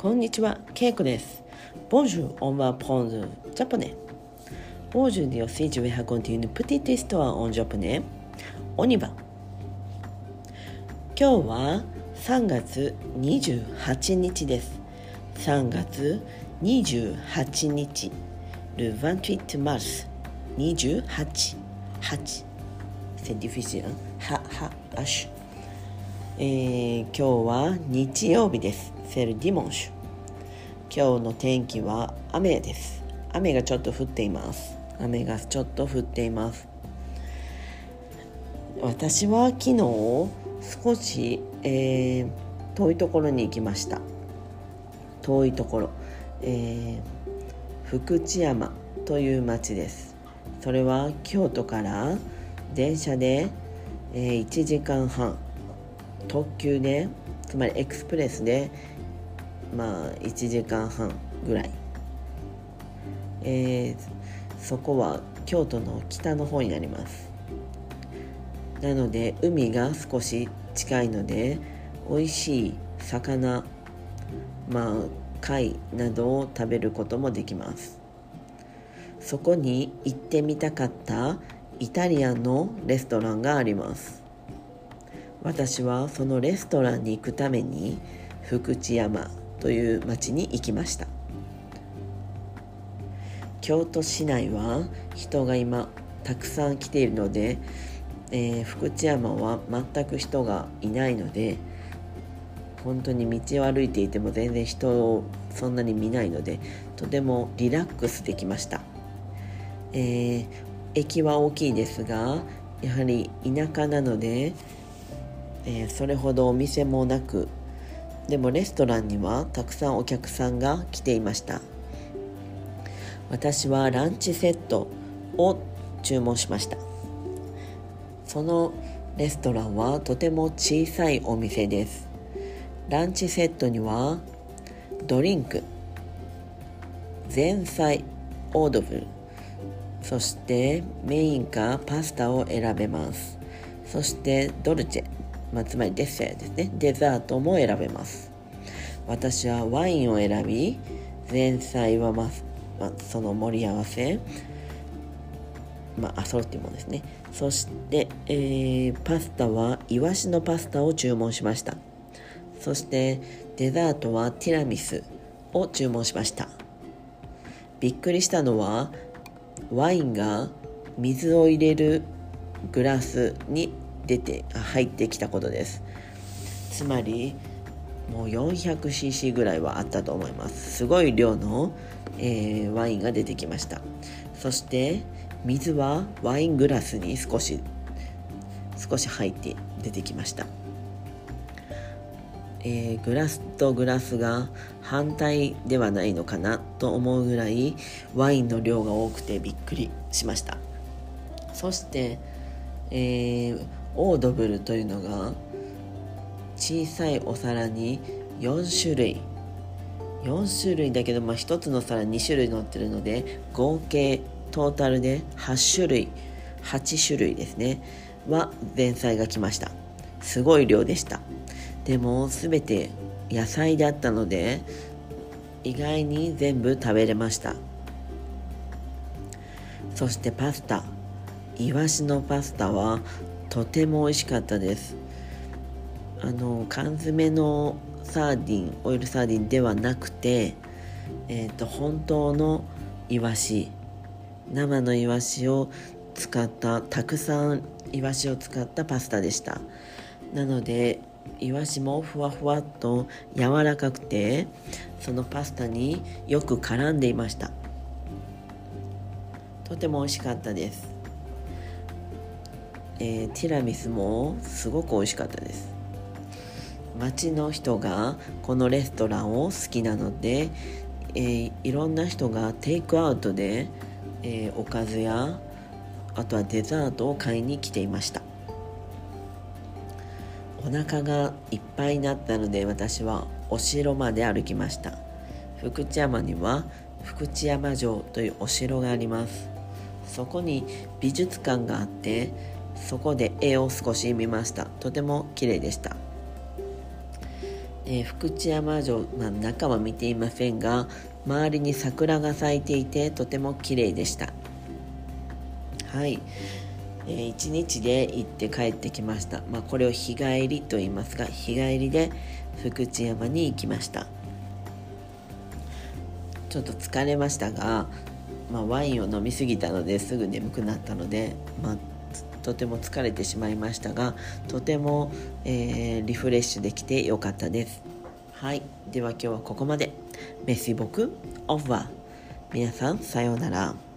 こんにちは、ケイコです。Bonjour, on va prendre japonais. Aujourd'hui aussi, je vais raconter une petite histoire en japonais. On y va. 今日は3月28日です。3月28日。Le 28 mars. 28. 8. C'est difficile. は、は、あし。えー、今日は日曜日です。セルディモンシュ。今日の天気は雨です。雨がちょっと降っています。雨がちょっと降っています。私は昨日少し、えー、遠いところに行きました。遠いところ、えー、福知山という町です。それは京都から電車で、えー、1時間半特急でつまりエクスプレスでまあ1時間半ぐらい、えー、そこは京都の北の方になります。なので海が少し近いので美味しい魚まあ貝などを食べることもできます。そこに行ってみたかったイタリアンのレストランがあります。私はそのレストランに行くために福知山という町に行きました。京都市内は人が今たくさん来ているので、えー、福知山は全く人がいないので本当に道を歩いていても全然人をそんなに見ないのでとてもリラックスできました、えー、駅は大きいですがやはり田舎なので、えー、それほどお店もなくでもレストランにはたくさんお客さんが来ていました。私はランチセットを注文しました。そのレストランはとても小さいお店です。ランチセットにはドリンク前菜オードブルそしてメインかパスタを選べます。そしてドルチェ。まあ、つまりデッセですね。デザートも選べます。私はワインを選び前菜はま、まあ、その盛り合わせまあアソルティモですね。そして、えー、パスタはイワシのパスタを注文しました。そしてデザートはティラミスを注文しました。びっくりしたのはワインが水を入れるグラスに出て入ってきたことです。つまりもう 400cc ぐらいはあったと思います。すごい量の、えー、ワインが出てきました。そして水はワイングラスに少し少し入って出てきました、えー、グラスとグラスが反対ではないのかなと思うぐらいワインの量が多くてびっくりしました。そして、えーオードブルというのが小さいお皿に4種類。4種類だけど、まあ、1つの皿2種類乗ってるので合計トータルで8種類8種類ですね。は前菜が来ました。すごい量でした。でも全て野菜であったので意外に全部食べれました。そしてパスタ。イワシのパスタはとても美味しかったです。あの缶詰のサーディンオイルサーディンではなくて、えーと、と本当のイワシ生のイワシを使ったたくさんイワシを使ったパスタでした。なのでイワシもふわふわっと柔らかくてそのパスタによく絡んでいました。とても美味しかったです。えー、ティラミスもすごく美味しかったです。町の人がこのレストランを好きなので、えー、いろんな人がテイクアウトで、えー、おかずやあとはデザートを買いに来ていました。お腹がいっぱいになったので私はお城まで歩きました。福知山には福知山城というお城があります。そこに美術館があってそこで絵を少し見ました。とても綺麗でした、えー、福知山城、まあ、中は見ていませんが周りに桜が咲いていてとても綺麗でした。はい、えー、1日で行って帰ってきました、まあ、これを日帰りと言いますが日帰りで福知山に行きました。ちょっと疲れましたが、まあ、ワインを飲み過ぎたのですぐ眠くなったので、まあ、とても疲れてしまいましたがとても、えー、リフレッシュできてよかったです。はい。では今日はここまで。メッシボク。オファー。皆さんさようなら。